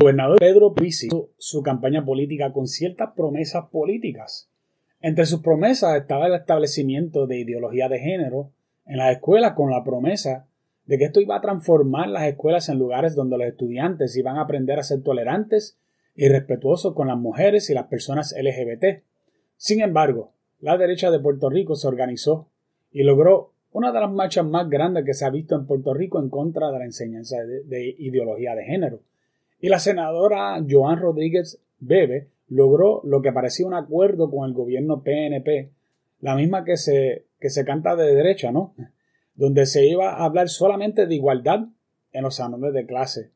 Gobernador Pedro Pizzi hizo su campaña política con ciertas promesas políticas. Entre sus promesas estaba el establecimiento de ideología de género en las escuelas con la promesa de que esto iba a transformar las escuelas en lugares donde los estudiantes iban a aprender a ser tolerantes y respetuosos con las mujeres y las personas LGBT. Sin embargo, la derecha de Puerto Rico se organizó y logró una de las marchas más grandes que se ha visto en Puerto Rico en contra de la enseñanza de, ideología de género. Y la senadora Joan Rodríguez Bebe logró lo que parecía un acuerdo con el gobierno PNP, la misma que se, que se canta de derecha, ¿no? Donde se iba a hablar solamente de igualdad en los salones de clase.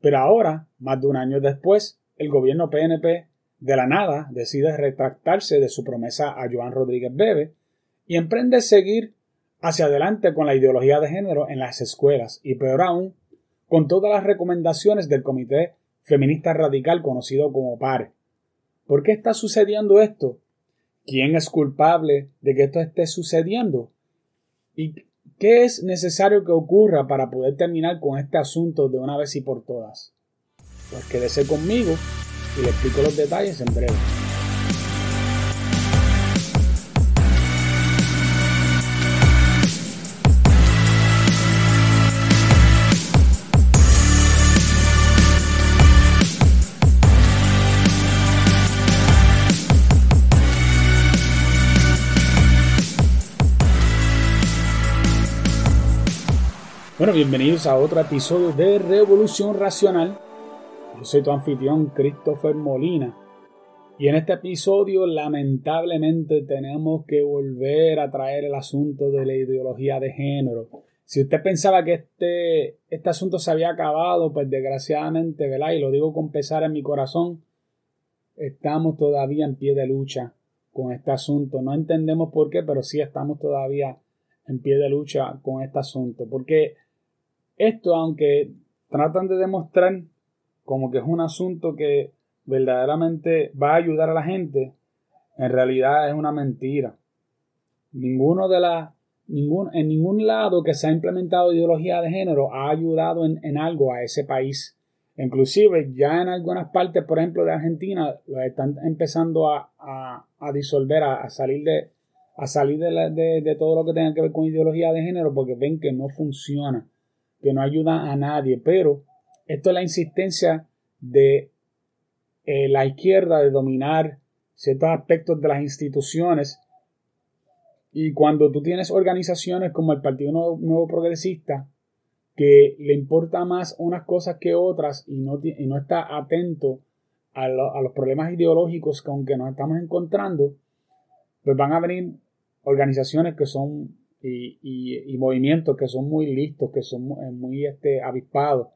Pero ahora, más de un año después, el gobierno PNP de la nada decide retractarse de su promesa a Joan Rodríguez Bebe y emprende seguir hacia adelante con la ideología de género en las escuelas y peor aún, con todas las recomendaciones del Comité Feminista Radical conocido como PARE. ¿Por qué está sucediendo esto? ¿Quién es culpable de que esto esté sucediendo? ¿Y qué es necesario que ocurra para poder terminar con este asunto de una vez y por todas? Pues quédese conmigo y le explico los detalles en breve. Bueno, bienvenidos a otro episodio de Revolución Racional. Yo soy tu anfitrión Christopher Molina. Y en este episodio lamentablemente tenemos que volver a traer el asunto de la ideología de género. Si usted pensaba que este, este asunto se había acabado, pues desgraciadamente, ¿verdad? Y lo digo con pesar en mi corazón, estamos todavía en pie de lucha con este asunto. No entendemos por qué, pero sí estamos todavía en pie de lucha con este asunto. Porque esto, aunque tratan de demostrar como que es un asunto que verdaderamente va a ayudar a la gente, en realidad es una mentira. Ninguno de las ningún, en ningún lado que se ha implementado ideología de género ha ayudado en, algo a ese país. Inclusive ya en algunas partes, por ejemplo, de Argentina, lo están empezando a, disolver, a, salir de a salir de, de todo lo que tenga que ver con ideología de género porque ven que no funciona que no ayuda a nadie, pero esto es la insistencia de eh, la izquierda de dominar ciertos aspectos de las instituciones. Y cuando tú tienes organizaciones como el Partido Nuevo, Progresista que le importa más unas cosas que otras y no, y no está atento a, los problemas ideológicos con que nos estamos encontrando, pues van a venir organizaciones que son y, movimientos que son muy listos, que son muy este, avispados,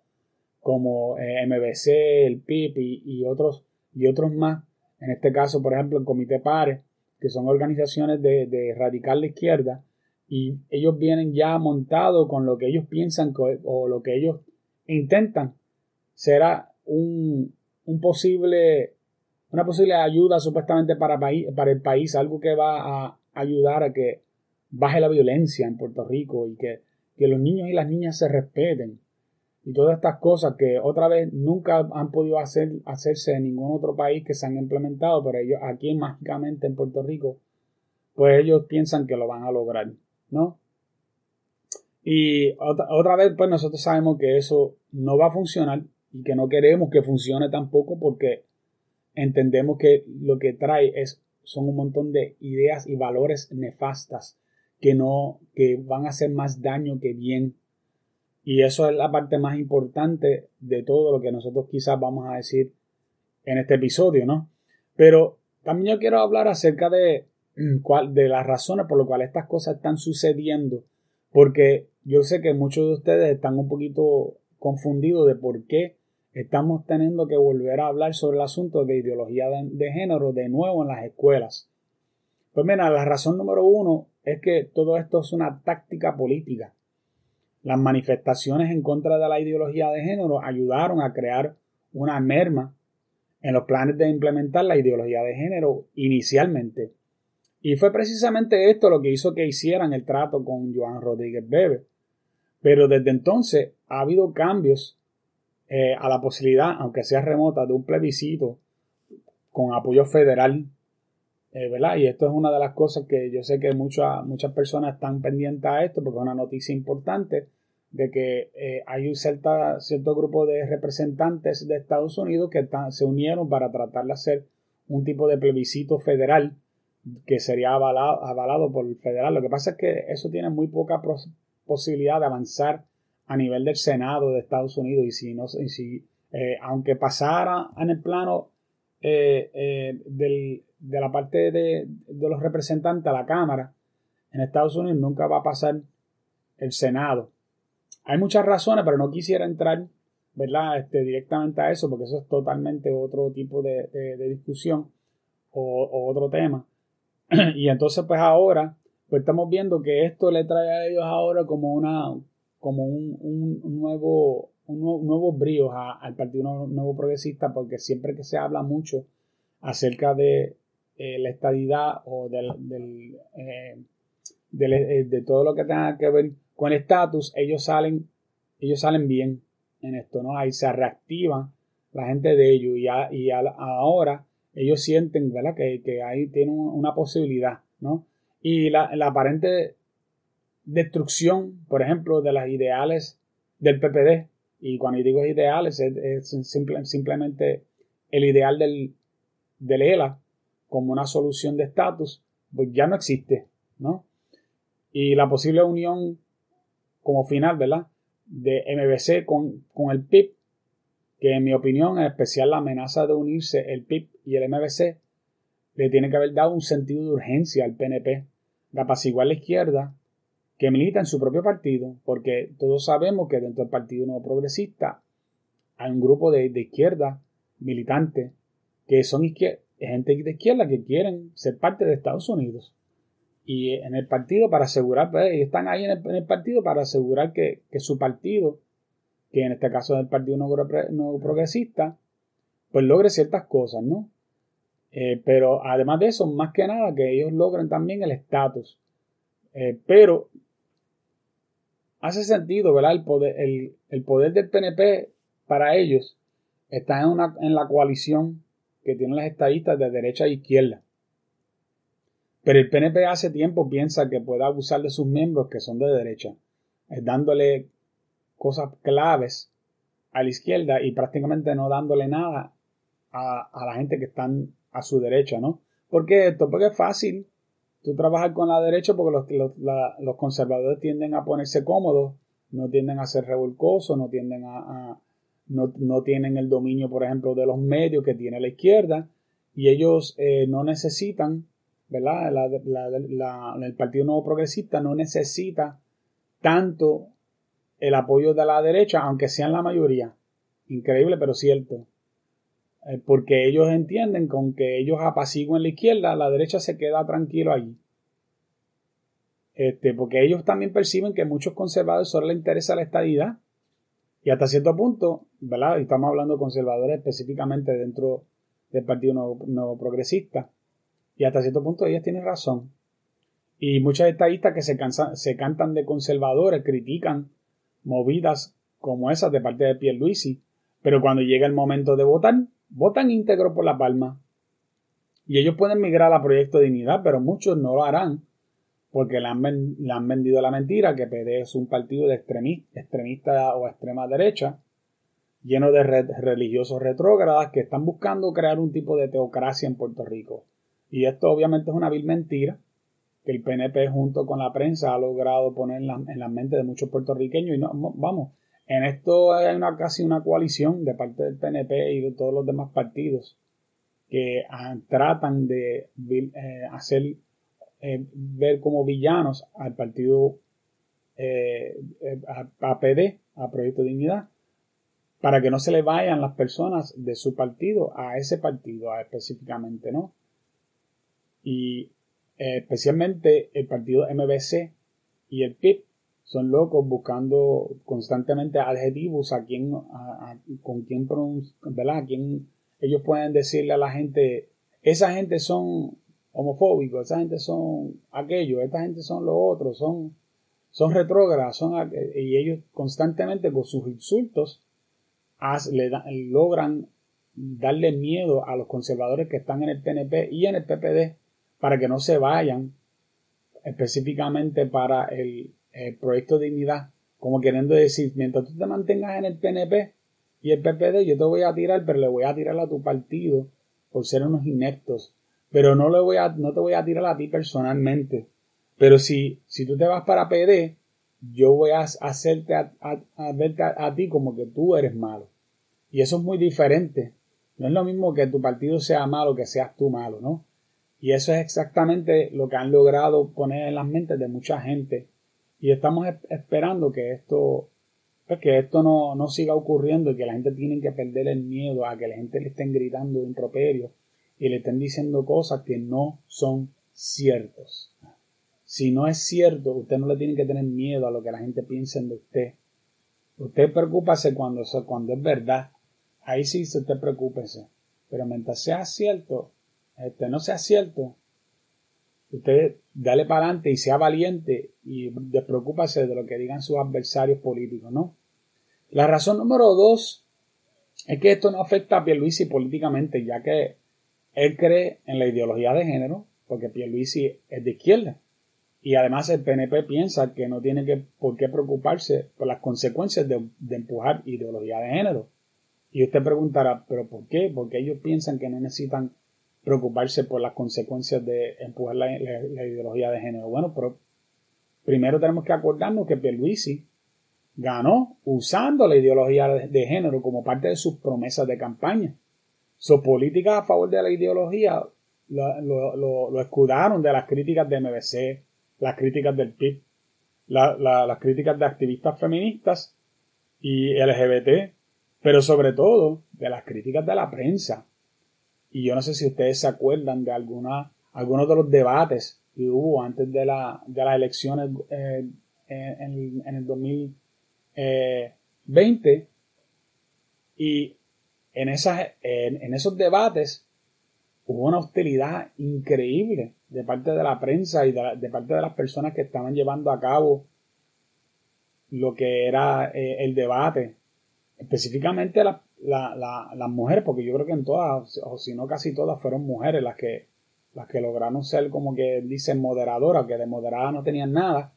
como eh, MBC, el PIP y, otros, y otros más. En este caso, por ejemplo, el Comité PARE, que son organizaciones de, radical de izquierda, y ellos vienen ya montados con lo que ellos piensan o lo que ellos intentan será un, un posible una posible ayuda supuestamente para, para el país, algo que va a ayudar a que baje la violencia en Puerto Rico y que, los niños y las niñas se respeten. Y todas estas cosas que otra vez nunca han podido hacer, hacerse en ningún otro país que se han implementado, pero ellos aquí mágicamente en Puerto Rico, pues ellos piensan que lo van a lograr, ¿no? Y otra, otra vez, pues nosotros sabemos que eso no va a funcionar y que no queremos que funcione tampoco porque entendemos que lo que trae es, son un montón de ideas y valores nefastas que no, que van a hacer más daño que bien. Y eso es la parte más importante de todo lo que nosotros quizás vamos a decir en este episodio, ¿no? Pero también yo quiero hablar acerca de, mm, de las razones por las cuales estas cosas están sucediendo, porque yo sé que muchos de ustedes están un poquito confundidos de por qué estamos teniendo que volver a hablar sobre el asunto de ideología de género de nuevo en las escuelas. Pues mira, la razón número uno es que todo esto es una táctica política. Las manifestaciones en contra de la ideología de género ayudaron a crear una merma en los planes de implementar la ideología de género inicialmente. Y fue precisamente esto lo que hizo que hicieran el trato con Joan Rodríguez Bebe. Pero desde entonces ha habido cambios eh, a la posibilidad, aunque sea remota, de un plebiscito con apoyo federal, eh. Y esto es una de las cosas que yo sé que muchas, muchas personas están pendientes a esto porque es una noticia importante de que eh, hay un cierto grupo de representantes de Estados Unidos que se unieron para tratar de hacer un tipo de plebiscito federal que sería avalado, avalado por el federal. Lo que pasa es que eso tiene muy poca posibilidad de avanzar a nivel del Senado de Estados Unidos y si no si eh, aunque pasara en el plano eh, del, de la parte de, de, los representantes a la Cámara en Estados Unidos nunca va a pasar el Senado hay muchas razones, pero no quisiera entrar, ¿verdad? Este, directamente a eso, porque eso es totalmente otro tipo de, discusión o, otro tema. y entonces, pues ahora, pues estamos viendo que esto le trae a ellos ahora como una, como un, nuevo, un nuevo, brío al Partido Nuevo Progresista, porque siempre que se habla mucho acerca de eh, la estadidad o del, eh, eh, de, todo lo que tenga que ver con el estatus, ellos salen, ellos salen bien en esto, ¿no? Ahí se reactiva la gente de ellos y, ahora ellos sienten, ¿verdad? Que, ahí tienen una posibilidad, ¿no? Y la, aparente destrucción, por ejemplo, de las ideales del PPD, y cuando digo ideales es, simplemente el ideal del, del ELA como una solución de estatus, pues ya no existe, ¿no? y la posible unión como final, ¿verdad? De MBC con, el PIB, que en mi opinión, en especial la amenaza de unirse el PIB y el MBC, le tiene que haber dado un sentido de urgencia al PNP, de apaciguar la izquierda, que milita en su propio partido, porque todos sabemos que dentro del Partido Nuevo Progresista hay un grupo de, izquierda militantes que son gente de izquierda que quieren ser parte de Estados Unidos y en el partido para asegurar, pues, están ahí en el, partido para asegurar que, su partido, que en este caso es el Partido Nuevo, Progresista, pues logre ciertas cosas, ¿no? Eh, pero además de eso, más que nada, que ellos logren también el estatus. Eh, pero hace sentido, ¿verdad? El poder, el, poder del PNP para ellos está en, la coalición que tienen las estadistas de derecha e izquierda. Pero el PNP hace tiempo piensa que puede abusar de sus miembros que son de derecha, eh, dándole cosas claves a la izquierda y prácticamente no dándole nada a, la gente que están a su derecha, ¿no? Porque esto, porque es fácil tú trabajar con la derecha porque los, conservadores tienden a ponerse cómodos, no tienden a ser revolcosos, no tienden a, no, tienen el dominio, por ejemplo, de los medios que tiene la izquierda y ellos eh, no necesitan ¿verdad? el Partido Nuevo Progresista no necesita tanto el apoyo de la derecha, aunque sean la mayoría. Increíble, pero cierto. Eh, porque ellos entienden con que ellos apaciguen la izquierda, la derecha se queda tranquilo allí. Este, porque ellos también perciben que muchos conservadores solo les interesa la estadidad. Y hasta cierto punto, ¿verdad? Estamos hablando de conservadores específicamente dentro del Partido Nuevo Progresista y hasta cierto punto ellas tienen razón. Y muchas estadistas que se, se cantan de conservadores critican movidas como esas de parte de Pierluisi, pero cuando llega el momento de votar, votan íntegro por la palma. Y ellos pueden migrar a Proyecto Dignidad, pero muchos no lo harán porque le han, vendido la mentira que PD es un partido de extremista, extremista o extrema derecha, lleno de religiosos retrógradas que están buscando crear un tipo de teocracia en Puerto Rico. Y esto obviamente es una vil mentira que el PNP junto con la prensa ha logrado poner en la, en la mente de muchos puertorriqueños. Y no, vamos, en esto hay una, casi una coalición de parte del PNP y de todos los demás partidos que ah, tratan de eh, hacer eh, ver como villanos al partido eh, a, PD, a Proyecto Dignidad, para que no se le vayan las personas de su partido a ese partido específicamente, ¿no? y eh, especialmente el partido MBC y el PIB son locos buscando constantemente adjetivos a quien, con quien, ¿verdad? A quien ellos pueden decirle a la gente, esa gente son homofóbicos, esa gente son aquello, esta gente son lo otro, son, son retrógradas, son, y ellos constantemente con sus insultos le logran darle miedo a los conservadores que están en el PNP y en el PPD para que no se vayan específicamente para el, proyecto de dignidad, como queriendo decir, mientras tú te mantengas en el PNP y el PPD, yo te voy a tirar, pero le voy a tirar a tu partido por ser unos ineptos, pero no, le voy a, no te voy a tirar a ti personalmente. Pero si, si tú te vas para PD, yo voy a hacerte a, verte a, ti como que tú eres malo. Y eso es muy diferente. No es lo mismo que tu partido sea malo que seas tú malo, ¿no? Y eso es exactamente lo que han logrado poner en las mentes de mucha gente. Y estamos esperando que esto, pues, que esto no, no, siga ocurriendo y que la gente tiene que perder el miedo a que la gente le estén gritando improperio y le estén diciendo cosas que no son ciertos. Si no es cierto, usted no le tiene que tener miedo a lo que la gente piense de usted. Usted preocúpase cuando, cuando es verdad. Ahí sí usted preocúpese. Pero mientras sea cierto, este, no sea cierto, usted dale para adelante y sea valiente y despreocúpase de lo que digan sus adversarios políticos, ¿no? La razón número dos es que esto no afecta a Pierluisi políticamente, ya que él cree en la ideología de género, porque Pierluisi es de izquierda. Y además el PNP piensa que no tiene que, por qué preocuparse por las consecuencias de, empujar ideología de género. Y usted preguntará, ¿pero por qué? Porque ellos piensan que no necesitan preocuparse por las consecuencias de empujar la, ideología de género. Bueno, pero primero tenemos que acordarnos que Pierluisi ganó usando la ideología de, género como parte de sus promesas de campaña. Su política a favor de la ideología lo, lo escudaron de las críticas de MBC, las críticas del PIB, las críticas de activistas feministas y LGBT, pero sobre todo de las críticas de la prensa. Y yo no sé si ustedes se acuerdan de alguna, algunos de los debates que hubo antes de, la, de las elecciones eh, en, el 2020 y en, esas, en esos debates hubo una hostilidad increíble de parte de la prensa y de, parte de las personas que estaban llevando a cabo lo que era eh, el debate. Específicamente las mujeres, porque yo creo que en todas, o si no casi todas, fueron mujeres las que, las que lograron ser como que dicen moderadoras, que de moderada no tenían nada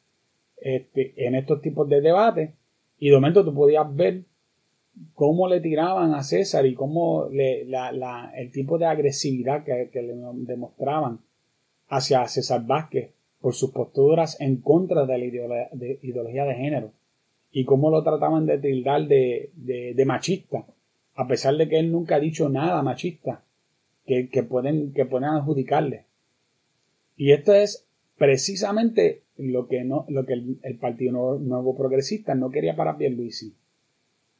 este, en estos tipos de debates. Y de momento tú podías ver cómo le tiraban a César y cómo le, la, el tipo de agresividad que, le demostraban hacia César Vázquez por sus posturas en contra de la ideología de, género y cómo lo trataban de tildar de, de, machista, a pesar de que él nunca ha dicho nada machista que, pueden, que pueden adjudicarle. Y esto es precisamente lo que, no, lo que el, Partido Nuevo, Progresista no quería para Pierluisi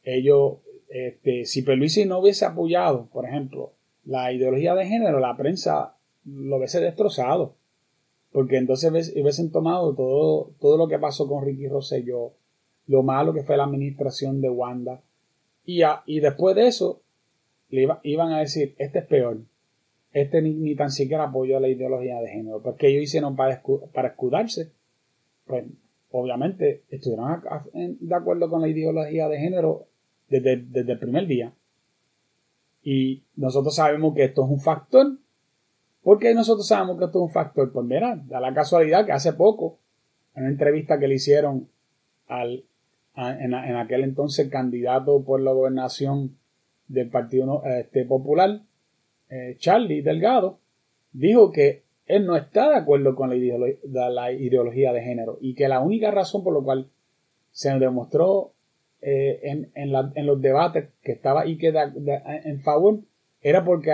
ellos, este, si Pierluisi no hubiese apoyado, por ejemplo, la ideología de género, la prensa lo hubiese destrozado. Porque entonces hubiesen tomado todo, todo lo que pasó con Ricky Rosselló, lo malo que fue la administración de Wanda, y, y después de eso le iban a decir, este es peor, este ni, tan siquiera apoyó la ideología de género, porque ellos hicieron para, para escudarse. Pues obviamente estuvieron de acuerdo con la ideología de género desde, el primer día. Y nosotros sabemos que esto es un factor. ¿Por qué nosotros sabemos que esto es un factor? Pues mira, da la casualidad que hace poco, en una entrevista que le hicieron al, en, aquel entonces candidato por la gobernación del Partido este, Popular, eh, Charlie Delgado, dijo que él no está de acuerdo con la, la, ideología de género y que la única razón por la cual se demostró eh, en, en, los debates que estaba y que en favor era porque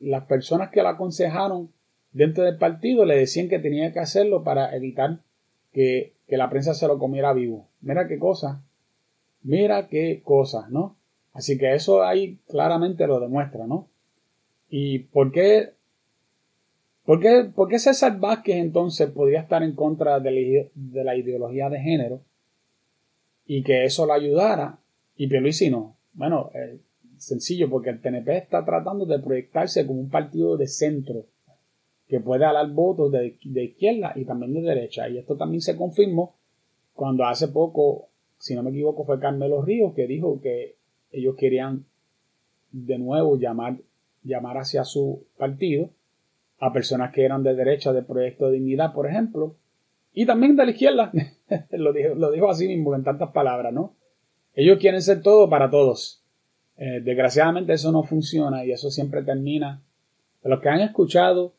las personas que la aconsejaron dentro del partido le decían que tenía que hacerlo para evitar que, que la prensa se lo comiera vivo. Mira qué cosa. Mira qué cosa, ¿no? Así que eso ahí claramente lo demuestra, ¿no? ¿Y por qué, por qué, por qué César Vázquez entonces podría estar en contra de la ideología de género? y que eso lo ayudara. Y Pierluisi no. Bueno, eh, sencillo, porque el PNP está tratando de proyectarse como un partido de centro que puede alar votos de, izquierda y también de derecha. Y esto también se confirmó cuando hace poco, si no me equivoco, fue Carmelo Ríos que dijo que ellos querían de nuevo llamar, llamar hacia su partido a personas que eran de derecha del proyecto de dignidad, por ejemplo, y también de la izquierda. lo, dijo, lo dijo así mismo en tantas palabras, ¿no? Ellos quieren ser todo para todos. Eh, desgraciadamente eso no funciona y eso siempre termina. Los que han escuchado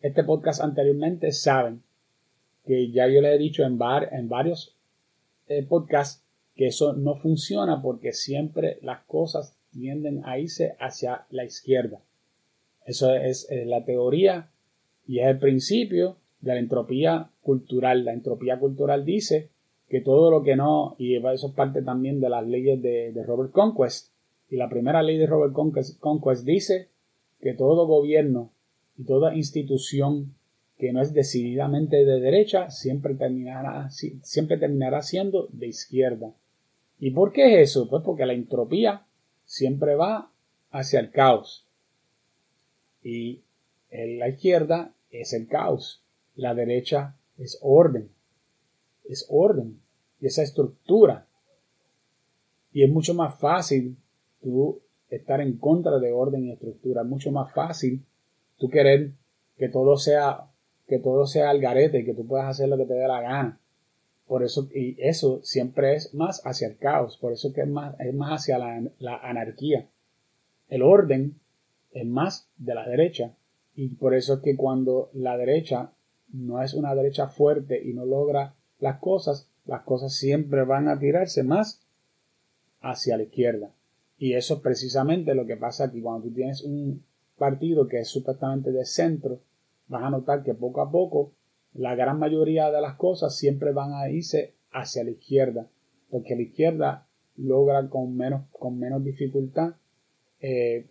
este podcast anteriormente saben que ya yo le he dicho en, en varios eh, podcasts que eso no funciona porque siempre las cosas tienden a irse hacia la izquierda. Eso es, la teoría y es el principio de la entropía cultural. La entropía cultural dice que todo lo que no, y eso es parte también de las leyes de, de Robert Conquest, y la primera ley de Robert Conquest, dice que todo gobierno y toda institución que no es decididamente de derecha siempre terminará, siempre terminará siendo de izquierda. ¿Y por qué es eso? Pues porque la entropía siempre va hacia el caos. Y la izquierda es el caos. La derecha es orden. Es orden. Y esa estructura. Y es mucho más fácil tú estar en contra de orden y estructura. Es mucho más fácil tú querer que todo sea, que todo sea al garete y que tú puedas hacer lo que te dé la gana. Por eso, y eso siempre es más hacia el caos. Por eso que es más, es más hacia la, la anarquía. El orden es más de la derecha. Y por eso es que cuando la derecha no es una derecha fuerte y no logra las cosas, las cosas siempre van a tirarse más hacia la izquierda. Y eso es precisamente lo que pasa aquí. Cuando tú tienes un partido que es supuestamente de centro, vas a notar que poco a poco la gran mayoría de las cosas siempre van a irse hacia la izquierda. Porque la izquierda logra con menos, con menos dificultad eh,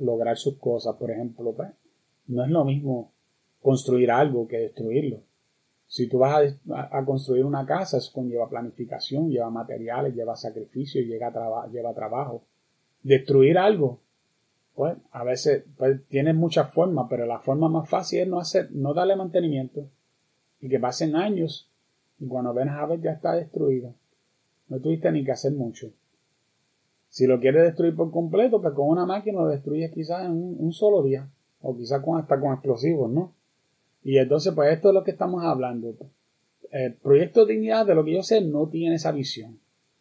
lograr sus cosas. Por ejemplo, pues, no es lo mismo construir algo que destruirlo. Si tú vas a, construir una casa, eso conlleva planificación, lleva materiales, lleva sacrificio, lleva, lleva trabajo. Destruir algo, pues a veces pues, tiene muchas formas, pero la forma más fácil es no hacer, no darle mantenimiento y que pasen años y cuando ven a ver ya está destruido. No tuviste ni que hacer mucho. Si lo quieres destruir por completo, pues con una máquina lo destruyes quizás en un, solo día. O quizás con, hasta con explosivos, ¿no? Y entonces, pues esto es lo que estamos hablando. El Proyecto Dignidad, de lo que yo sé, no tiene esa visión.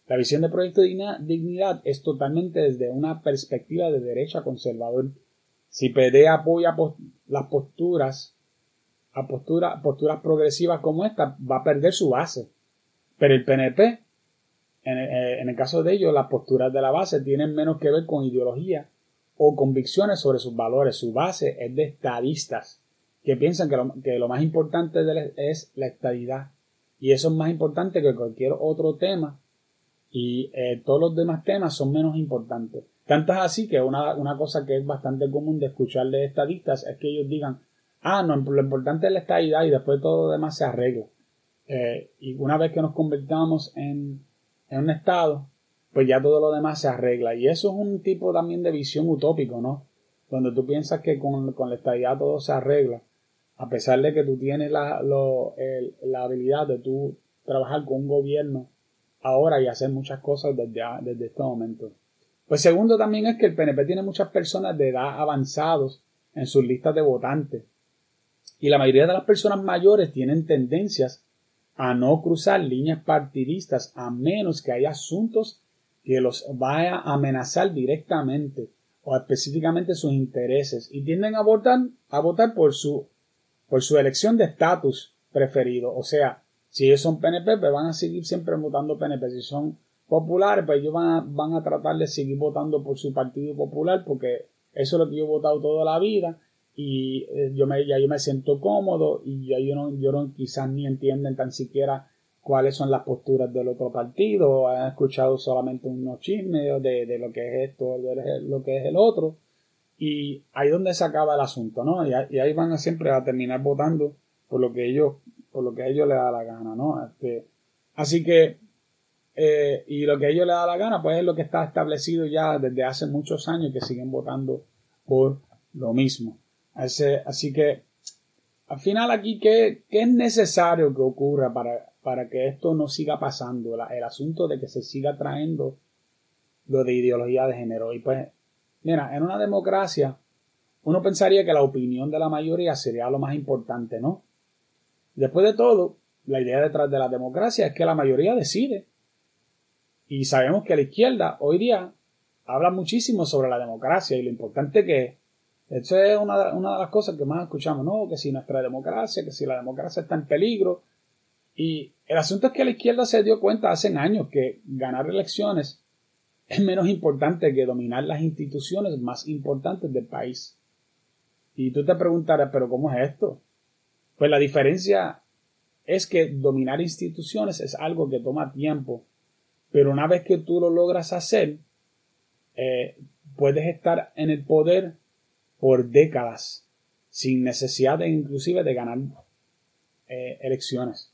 La visión de Proyecto Dignidad es totalmente desde una perspectiva de derecha conservador. Si PD apoya las posturas, a posturas progresivas como esta, va a perder su base. Pero el PNP eh, en el, caso de ellos, las posturas de la base tienen menos que ver con ideología o convicciones sobre sus valores. Su base es de estadistas que piensan que lo, más importante es la estadidad. Y eso es más importante que cualquier otro tema. Y eh, todos los demás temas son menos importantes. Tanto es así que una, una, cosa que es bastante común de escuchar de estadistas es que ellos digan, ah, no, lo importante es la estadidad y después todo lo demás se arregla. Eh, y una vez que nos convertamos en en un estado, pues ya todo lo demás se arregla. Y eso es un tipo también de visión utópico, ¿no? Donde tú piensas que con, la estadía todo se arregla, a pesar de que tú tienes la, la habilidad de tú trabajar con un gobierno ahora y hacer muchas cosas desde, desde este momento. Pues segundo también es que el PNP tiene muchas personas de edad avanzados en sus listas de votantes. Y la mayoría de las personas mayores tienen tendencias a no cruzar líneas partidistas a menos que haya asuntos que los vaya a amenazar directamente o específicamente sus intereses y tienden a votar, a votar por su, por su elección de estatus preferido. O sea, si ellos son PNP, pues van a seguir siempre votando PNP. Si son populares, pues ellos van a, van a tratar de seguir votando por su partido popular porque eso es lo que yo he votado toda la vida y eh, yo me, ya yo me siento cómodo y ya yo no, yo no quizás ni entienden tan siquiera cuáles son las posturas del otro partido, han escuchado solamente unos chismes de, de lo que es esto, de lo que es el otro, y ahí es donde se acaba el asunto, ¿no? Y, ahí van a siempre a terminar votando por lo que ellos, por lo que a ellos les da la gana, ¿no? Este, así que, eh, y lo que a ellos les da la gana, pues es lo que está establecido ya desde hace muchos años que siguen votando por lo mismo. Así, que, al final aquí, ¿qué, es necesario que ocurra para, para, que esto no siga pasando? el asunto de que se siga trayendo lo de ideología de género. Y pues, mira, en una democracia uno pensaría que la opinión de la mayoría sería lo más importante, ¿no? Después de todo, la idea detrás de la democracia es que la mayoría decide. Y sabemos que la izquierda hoy día habla muchísimo sobre la democracia y lo importante que es. Eso es una, una de las cosas que más escuchamos, ¿no? Que si nuestra democracia, que si la democracia está en peligro. Y el asunto es que la izquierda se dio cuenta hace años que ganar elecciones es menos importante que dominar las instituciones más importantes del país. Y tú te preguntarás, pero ¿cómo es esto? Pues la diferencia es que dominar instituciones es algo que toma tiempo, pero una vez que tú lo logras hacer, eh, puedes estar en el poder por décadas sin necesidad de inclusive de ganar eh, elecciones.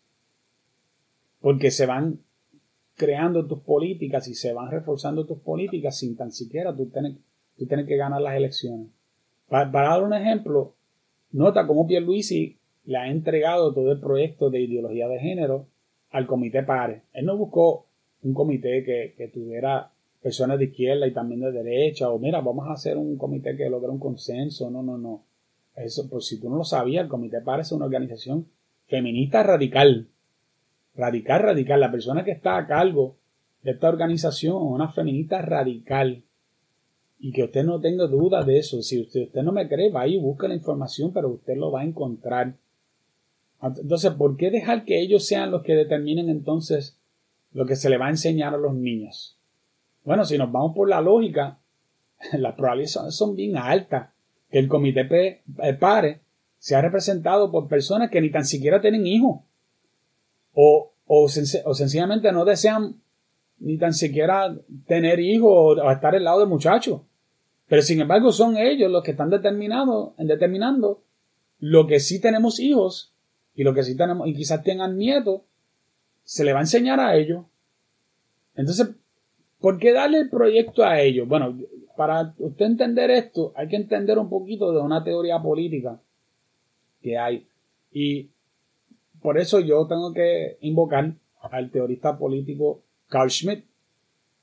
Porque se van creando tus políticas y se van reforzando tus políticas sin tan siquiera tú tener, tú que ganar las elecciones. Para, dar un ejemplo nota cómo Pierluisi le ha entregado todo el proyecto de ideología de género al comité PARE él no buscó un comité que, que tuviera personas de izquierda y también de derecha, o mira, vamos a hacer un comité que logre un consenso. No, no, no. Eso, pues si tú no lo sabías, el comité parece una organización feminista radical. Radical, radical. La persona que está a cargo de esta organización es una feminista radical. Y que usted no tenga duda de eso. Si usted, usted no me cree, va y busca la información, pero usted lo va a encontrar. Entonces, ¿por qué dejar que ellos sean los que determinen entonces lo que se le va a enseñar a los niños? Bueno, si nos vamos por la lógica, las probabilidades son, bien altas que el comité eh, PARE sea representado por personas que ni tan siquiera tienen hijos o, o, sencillamente no desean ni tan siquiera tener hijos o, estar al lado de muchachos. Pero sin embargo son ellos los que están determinados, determinando lo que sí tenemos hijos y lo que sí tenemos y quizás tengan nietos, se le va a enseñar a ellos. Entonces, ¿Por qué darle el proyecto a ellos? Bueno, para usted entender esto, hay que entender un poquito de una teoría política que hay. Y por eso yo tengo que invocar al teorista político Carl Schmitt,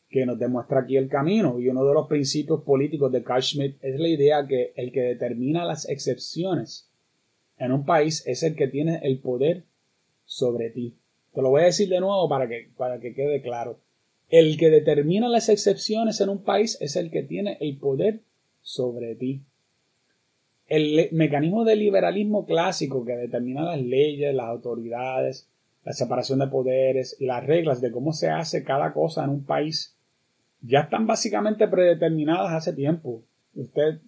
que nos demuestra aquí el camino. Y uno de los principios políticos de Carl Schmitt es la idea que el que determina las excepciones en un país es el que tiene el poder sobre ti. Te lo voy a decir de nuevo para que, para que quede claro. El que determina las excepciones en un país es el que tiene el poder sobre ti. El mecanismo del liberalismo clásico que determina las leyes, las autoridades, la separación de poderes las reglas de cómo se hace cada cosa en un país ya están básicamente predeterminadas hace tiempo. Usted,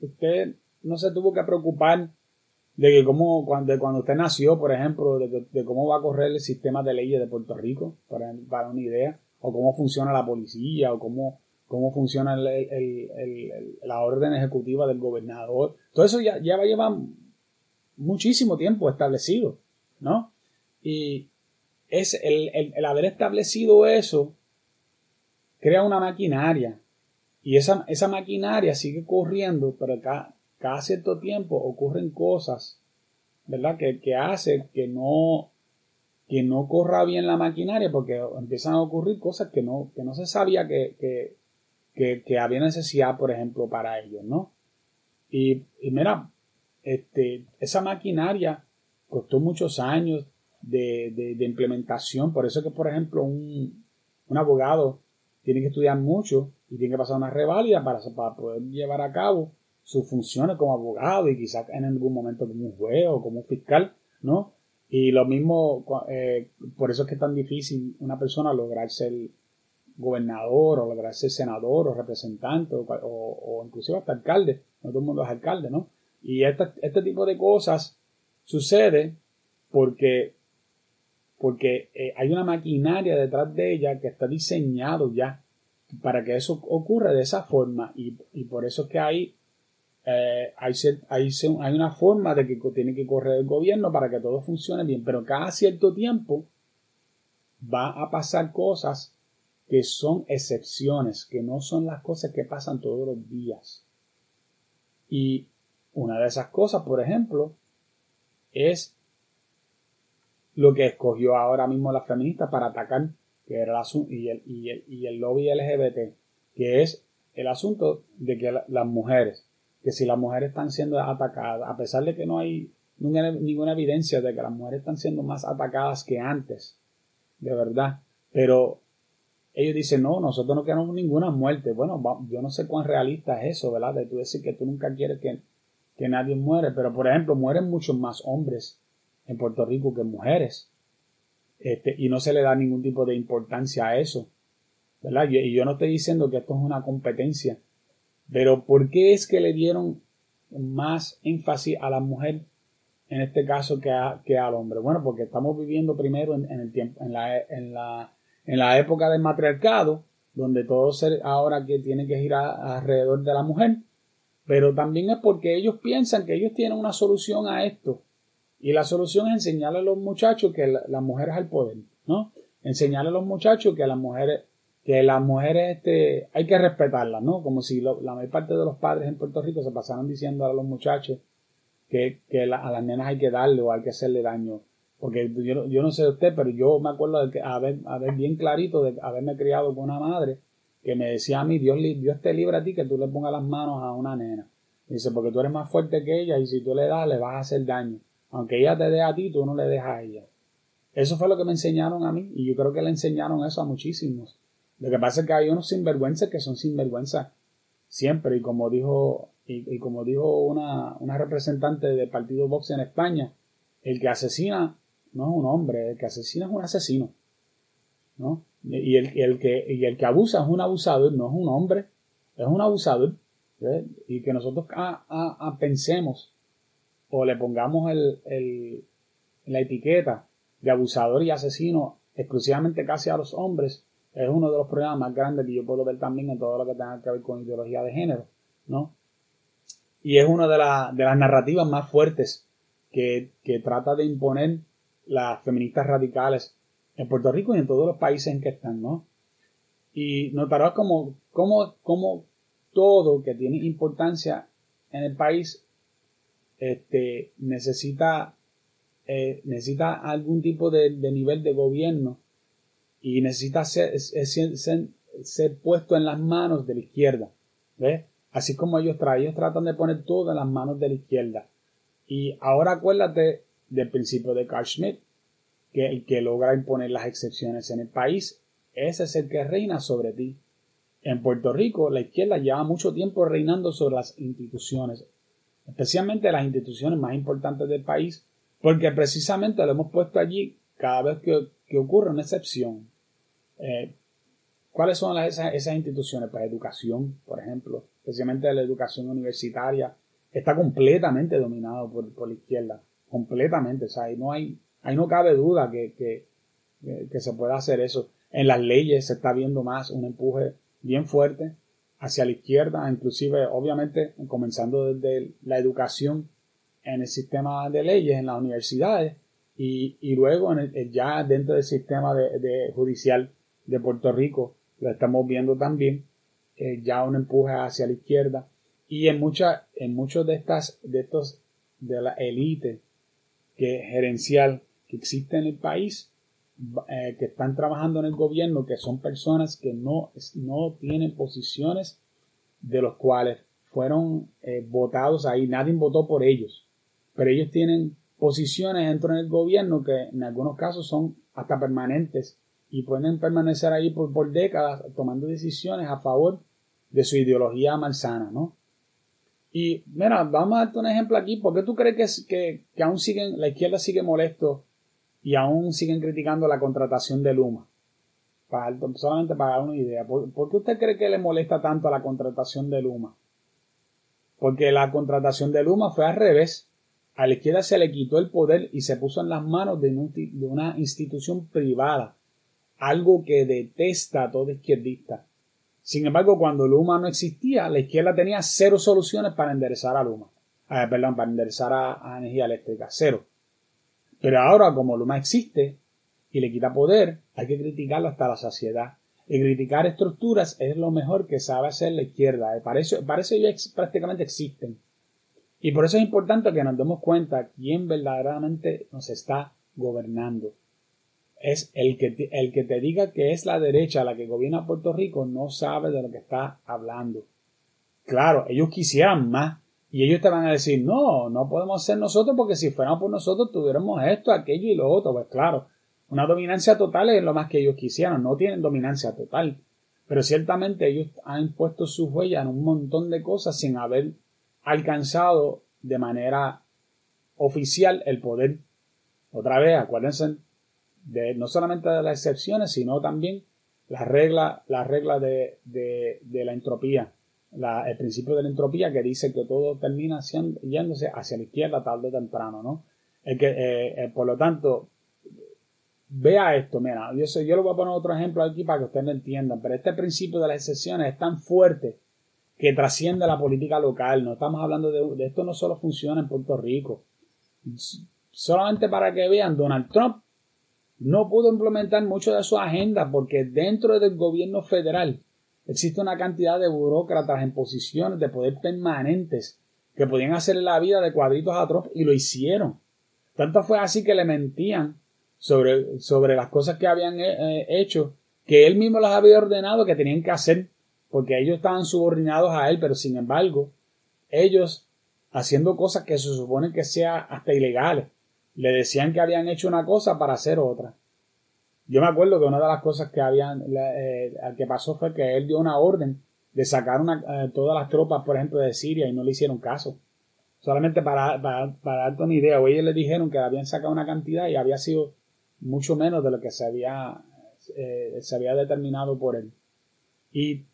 usted no se tuvo que preocupar de que cómo, cuando, cuando usted nació, por ejemplo, de, cómo va a correr el sistema de leyes de Puerto Rico, para, para una idea o cómo funciona la policía, o cómo, cómo funciona la orden ejecutiva del gobernador. Todo eso ya, ya va a llevar muchísimo tiempo establecido, ¿no? Y es el, haber establecido eso crea una maquinaria. Y esa, esa maquinaria sigue corriendo, pero cada, cada cierto tiempo ocurren cosas, ¿verdad? Que, que hace que no, que no corra bien la maquinaria porque empiezan a ocurrir cosas que no, que no se sabía que, que, había necesidad, por ejemplo, para ellos, ¿no? Y, mira, este, esa maquinaria costó muchos años de, implementación, por eso que, por ejemplo, un, abogado tiene que estudiar mucho y tiene que pasar una reválida para, para poder llevar a cabo sus funciones como abogado y quizás en algún momento como un juez o como un fiscal, ¿no? Y lo mismo, eh, por eso es que es tan difícil una persona lograr ser gobernador o lograr ser senador o representante o, o, inclusive hasta alcalde. No todo el mundo es alcalde, ¿no? Y este, tipo de cosas sucede porque, porque eh, hay una maquinaria detrás de ella que está diseñado ya para que eso ocurra de esa forma y, y por eso es que hay eh, hay, hay, una forma de que tiene que correr el gobierno para que todo funcione bien, pero cada cierto tiempo va a pasar cosas que son excepciones, que no son las cosas que pasan todos los días. Y una de esas cosas, por ejemplo, es lo que escogió ahora mismo la feminista para atacar, que era el, y, el, y el lobby LGBT. que es el asunto de que las mujeres, que si las mujeres están siendo atacadas, a pesar de que no hay ninguna, evidencia de que las mujeres están siendo más atacadas que antes, de verdad, pero ellos dicen, no, nosotros no queremos ninguna muerte. Bueno, yo no sé cuán realista es eso, ¿verdad? De tú decir que tú nunca quieres que, que nadie muere, pero por ejemplo, mueren muchos más hombres en Puerto Rico que mujeres. Este, y no se le da ningún tipo de importancia a eso. ¿verdad? Y yo no estoy diciendo que esto es una competencia, pero ¿por qué es que le dieron más énfasis a la mujer en este caso que, que al hombre? Bueno, porque estamos viviendo primero en, el tiempo, en la, en, la, en la época del matriarcado, donde todo se, ahora que tiene que girar alrededor de la mujer, pero también es porque ellos piensan que ellos tienen una solución a esto. Y la solución es enseñarle a los muchachos que la, mujer es el poder, ¿no? Enseñarle a los muchachos que las mujeres que las mujeres este, hay que respetarlas, ¿no? Como si la mayor parte de los padres en Puerto Rico se pasaran diciendo a los muchachos que, que a las nenas hay que darle o hay que hacerle daño. Porque yo, yo no sé de usted, pero yo me acuerdo de haber, haber bien clarito de haberme criado con una madre que me decía a mí, Dios, Dios te libra a ti que tú le pongas las manos a una nena. Dice, porque tú eres más fuerte que ella y si tú le das, le vas a hacer daño. Aunque ella te dé a ti, tú no le dejas a ella. Eso fue lo que me enseñaron a mí y yo creo que le enseñaron eso a muchísimos. Lo que pasa es que hay unos sinvergüenzas que son sinvergüenzas siempre y como dijo y, como dijo una, una, representante del partido Vox en España, el que asesina no es un hombre, el que asesina es un asesino. ¿no? Y el, el que, y el que abusa es un abusador, no es un hombre, es un abusador. Y que nosotros pensemos o le pongamos el, el, la etiqueta de abusador y asesino exclusivamente casi a los hombres, es uno de los problemas más grandes que yo puedo ver también en todo lo que tenga que ver con ideología de género, ¿no? Y es una de, de las narrativas más fuertes que, que, trata de imponer las feministas radicales en Puerto Rico y en todos los países en que están, ¿no? Y notarás como, como, como todo que tiene importancia en el país este, necesita, eh, necesita algún tipo de nivel de gobierno y necesita ser, ser, puesto en las manos de la izquierda. ¿Ves? Así como ellos, ellos tratan de poner todo en las manos de la izquierda. Y ahora acuérdate del principio de Carl Schmitt, que el que logra imponer las excepciones en el país, ese es el que reina sobre ti. En Puerto Rico, la izquierda lleva mucho tiempo reinando sobre las instituciones, especialmente las instituciones más importantes del país, porque precisamente lo hemos puesto allí cada vez que, que ocurre una excepción. Eh, ¿Cuáles son esas, instituciones? Pues educación, por ejemplo, especialmente la educación universitaria, está completamente dominado por, la izquierda, completamente. O sea, ahí no hay, ahí no cabe duda que, que, que se pueda hacer eso. En las leyes se está viendo más un empuje bien fuerte hacia la izquierda, inclusive, obviamente, comenzando desde la educación en el sistema de leyes, en las universidades, y, y luego en el, ya dentro del sistema de judicial de Puerto Rico, lo estamos viendo también, eh, ya un empuje hacia la izquierda. Y en muchas, en muchos de estas, de estos, de la élite que gerencial que existe en el país, eh, que están trabajando en el gobierno, que son personas que no, no tienen posiciones de los cuales fueron eh, votados ahí, nadie votó por ellos, pero ellos tienen posiciones dentro del gobierno que en algunos casos son hasta permanentes y pueden permanecer ahí por, décadas tomando decisiones a favor de su ideología malsana, ¿no? Y mira, vamos a darte un ejemplo aquí. ¿Por qué tú crees que, que, aún siguen, la izquierda sigue molesto y aún siguen criticando la contratación de Luma? Para, solamente para dar una idea. ¿Por, ¿Por, qué usted cree que le molesta tanto a la contratación de Luma? Porque la contratación de Luma fue al revés. A la izquierda se le quitó el poder y se puso en las manos de una institución privada algo que detesta a todo izquierdista. Sin embargo, cuando Luma no existía, la izquierda tenía cero soluciones para enderezar a Luma. Eh, perdón, para enderezar a, energía eléctrica, cero. Pero ahora, como Luma existe y le quita poder, hay que criticarlo hasta la saciedad. Y criticar estructuras es lo mejor que sabe hacer la izquierda. Para eso, para eso ya prácticamente existen. Y por eso es importante que nos demos cuenta quién verdaderamente nos está gobernando. Es el que, el que te diga que es la derecha la que gobierna Puerto Rico no sabe de lo que está hablando. Claro, ellos quisieran más y ellos te van a decir, no, no podemos ser nosotros porque si fuéramos por nosotros tuviéramos esto, aquello y lo otro. Pues claro, una dominancia total es lo más que ellos quisieran, no tienen dominancia total. Pero ciertamente ellos han puesto su huella en un montón de cosas sin haber alcanzado de manera oficial el poder. Otra vez, acuérdense de, no solamente de las excepciones, sino también la regla, la regla de, la entropía, el principio de la entropía que dice que todo termina yéndose hacia la izquierda tarde o temprano, ¿no? que, eh, eh, por lo tanto, vea esto, mira, yo, sé, yo le voy a poner otro ejemplo aquí para que ustedes lo entiendan, pero este principio de las excepciones es tan fuerte que trasciende la política local, no estamos hablando de, de esto no solo funciona en Puerto Rico, solamente para que vean, Donald Trump no pudo implementar mucho de su agenda porque dentro del gobierno federal existe una cantidad de burócratas en posiciones de poder permanentes que podían hacerle la vida de cuadritos a Trump y lo hicieron. Tanto fue así que le mentían sobre, sobre las cosas que habían eh, eh, hecho, que él mismo las había ordenado que tenían que hacer, porque ellos estaban subordinados a él, pero sin embargo, ellos haciendo cosas que se supone que sean hasta ilegales, le decían que habían hecho una cosa para hacer otra. Yo me acuerdo que una de las cosas que habían, eh, que pasó fue que él dio una orden de sacar una, todas las tropas, por ejemplo, de Siria y no le hicieron caso. Solamente para, para, para darte una idea, o ellos le dijeron que habían sacado una cantidad y había sido mucho menos de lo que se había, eh, se había determinado por él. Y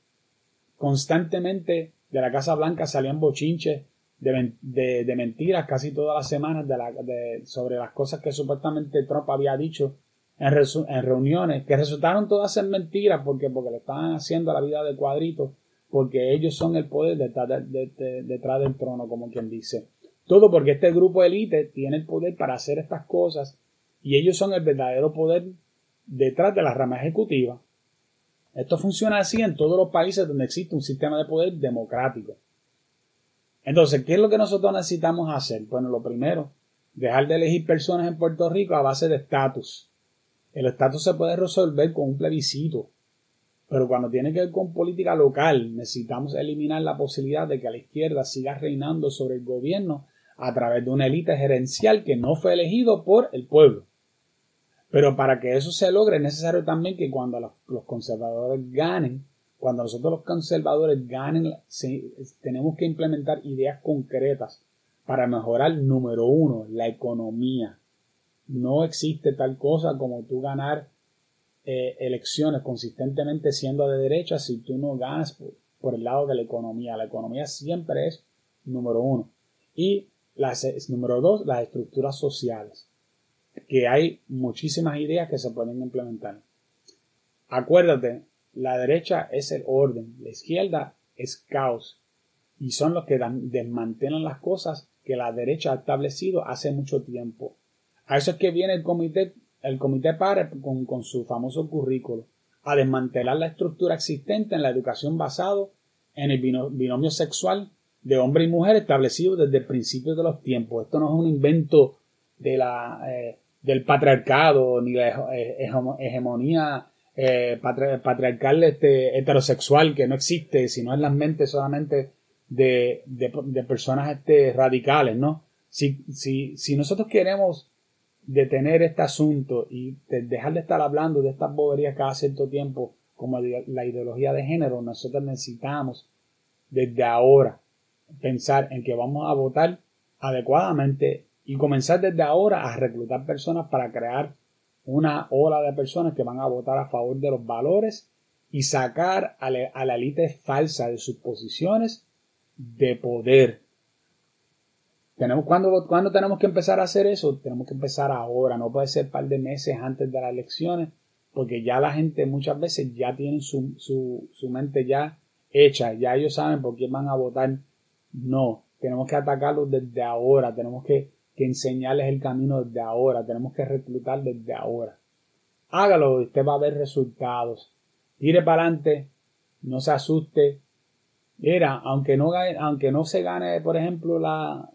constantemente de la Casa Blanca salían bochinches de, de, mentiras casi todas las semanas de la, de, sobre las cosas que supuestamente Trump había dicho en, en, reuniones, que resultaron todas en mentiras porque, porque le estaban haciendo la vida de cuadrito, porque ellos son el poder detrás, detrás del trono, como quien dice. Todo porque este grupo élite tiene el poder para hacer estas cosas y ellos son el verdadero poder detrás de la rama ejecutiva. Esto funciona así en todos los países donde existe un sistema de poder democrático. Entonces, ¿qué es lo que nosotros necesitamos hacer? Bueno, lo primero, dejar de elegir personas en Puerto Rico a base de estatus. El estatus se puede resolver con un plebiscito, pero cuando tiene que ver con política local, necesitamos eliminar la posibilidad de que la izquierda siga reinando sobre el gobierno a través de una élite gerencial que no fue elegido por el pueblo. Pero para que eso se logre es necesario también que cuando los, conservadores ganen, cuando nosotros los conservadores ganen, tenemos que implementar ideas concretas para mejorar, número uno, la economía. No existe tal cosa como tú ganar eh, elecciones consistentemente siendo de derecha si tú no ganas por, por, el lado de la economía. La economía siempre es número uno. Y número dos, las estructuras sociales que hay muchísimas ideas que se pueden implementar. Acuérdate, la derecha es el orden, la izquierda es caos y son los que desmantelan las cosas que la derecha ha establecido hace mucho tiempo. A eso es que viene el comité, el comité PARE con, con su famoso currículo, a desmantelar la estructura existente en la educación basado en el binomio sexual de hombre y mujer establecido desde el principio de los tiempos. Esto no es un invento de la, eh, del patriarcado ni la hegemonía eh, patriarcal este, heterosexual que no existe, sino en las mentes solamente de, de, personas este, radicales, ¿no? Si, si, si nosotros queremos detener este asunto y dejar de estar hablando de estas boberías cada cierto tiempo como la ideología de género, nosotros necesitamos desde ahora pensar en que vamos a votar adecuadamente y comenzar desde ahora a reclutar personas para crear una ola de personas que van a votar a favor de los valores y sacar a la, élite falsa de sus posiciones de poder. Tenemos, ¿cuándo, ¿Cuándo tenemos que empezar a hacer eso? Tenemos que empezar ahora, no puede ser un par de meses antes de las elecciones, porque ya la gente muchas veces ya tiene su, su, su mente ya hecha, ya ellos saben por quién van a votar. No, tenemos que atacarlos desde ahora, tenemos que que enseñarles el camino desde ahora, tenemos que reclutar desde ahora. Hágalo y usted va a ver resultados. Tire para adelante, no se asuste. Mira, aunque no, aunque no se gane, por ejemplo, la,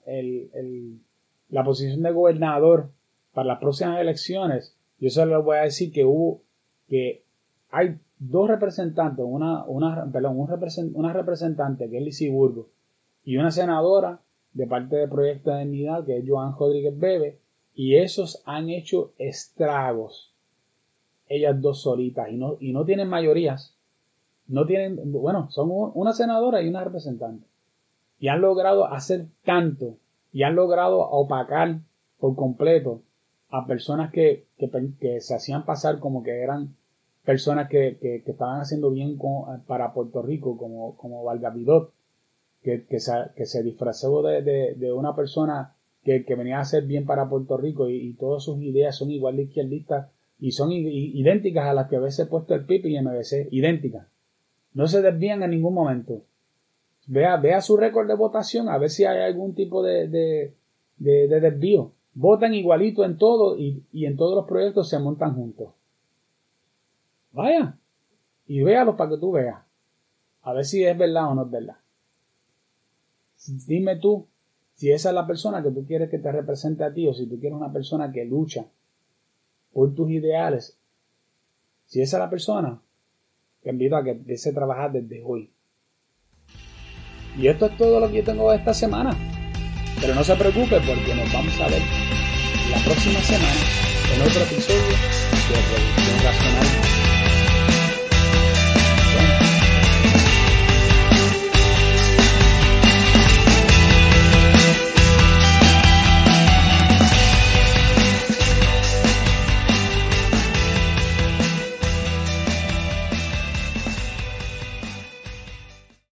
la posición de gobernador para las próximas elecciones, yo solo les voy a decir que hubo, que hay dos representantes, una, una, perdón, una representante que es Lizzie Burgo y una senadora de parte del Proyecto de Dignidad que es Joan Rodríguez Bebe y esos han hecho estragos ellas dos solitas y no, y no tienen mayorías. No tienen, bueno, son una senadora y una representante. Y han logrado hacer tanto y han logrado opacar por completo a personas que, que, se hacían pasar como que eran personas que, que estaban haciendo bien para Puerto Rico, como, como Valgavidot, que, que, se, que se disfrazó de, de, una persona que, venía a hacer bien para Puerto Rico y, todas sus ideas son igual de izquierdistas y son idénticas a las que a veces puesto el PIB y MBC, idénticas. No se desvían en ningún momento. Vea, vea su récord de votación a ver si hay algún tipo de, de, de desvío votan igualito en todo y, en todos los proyectos se montan juntos. Vaya y véalo para que tú veas. A ver si es verdad o no es verdad. Dime tú si esa es la persona que tú quieres que te represente a ti o si tú quieres una persona que lucha por tus ideales. Si esa es la persona, te invito a que empiece a trabajar desde hoy. Y esto es todo lo que yo tengo esta semana. Pero no se preocupe porque nos vamos a ver la próxima semana en otro episodio de Revolución Racional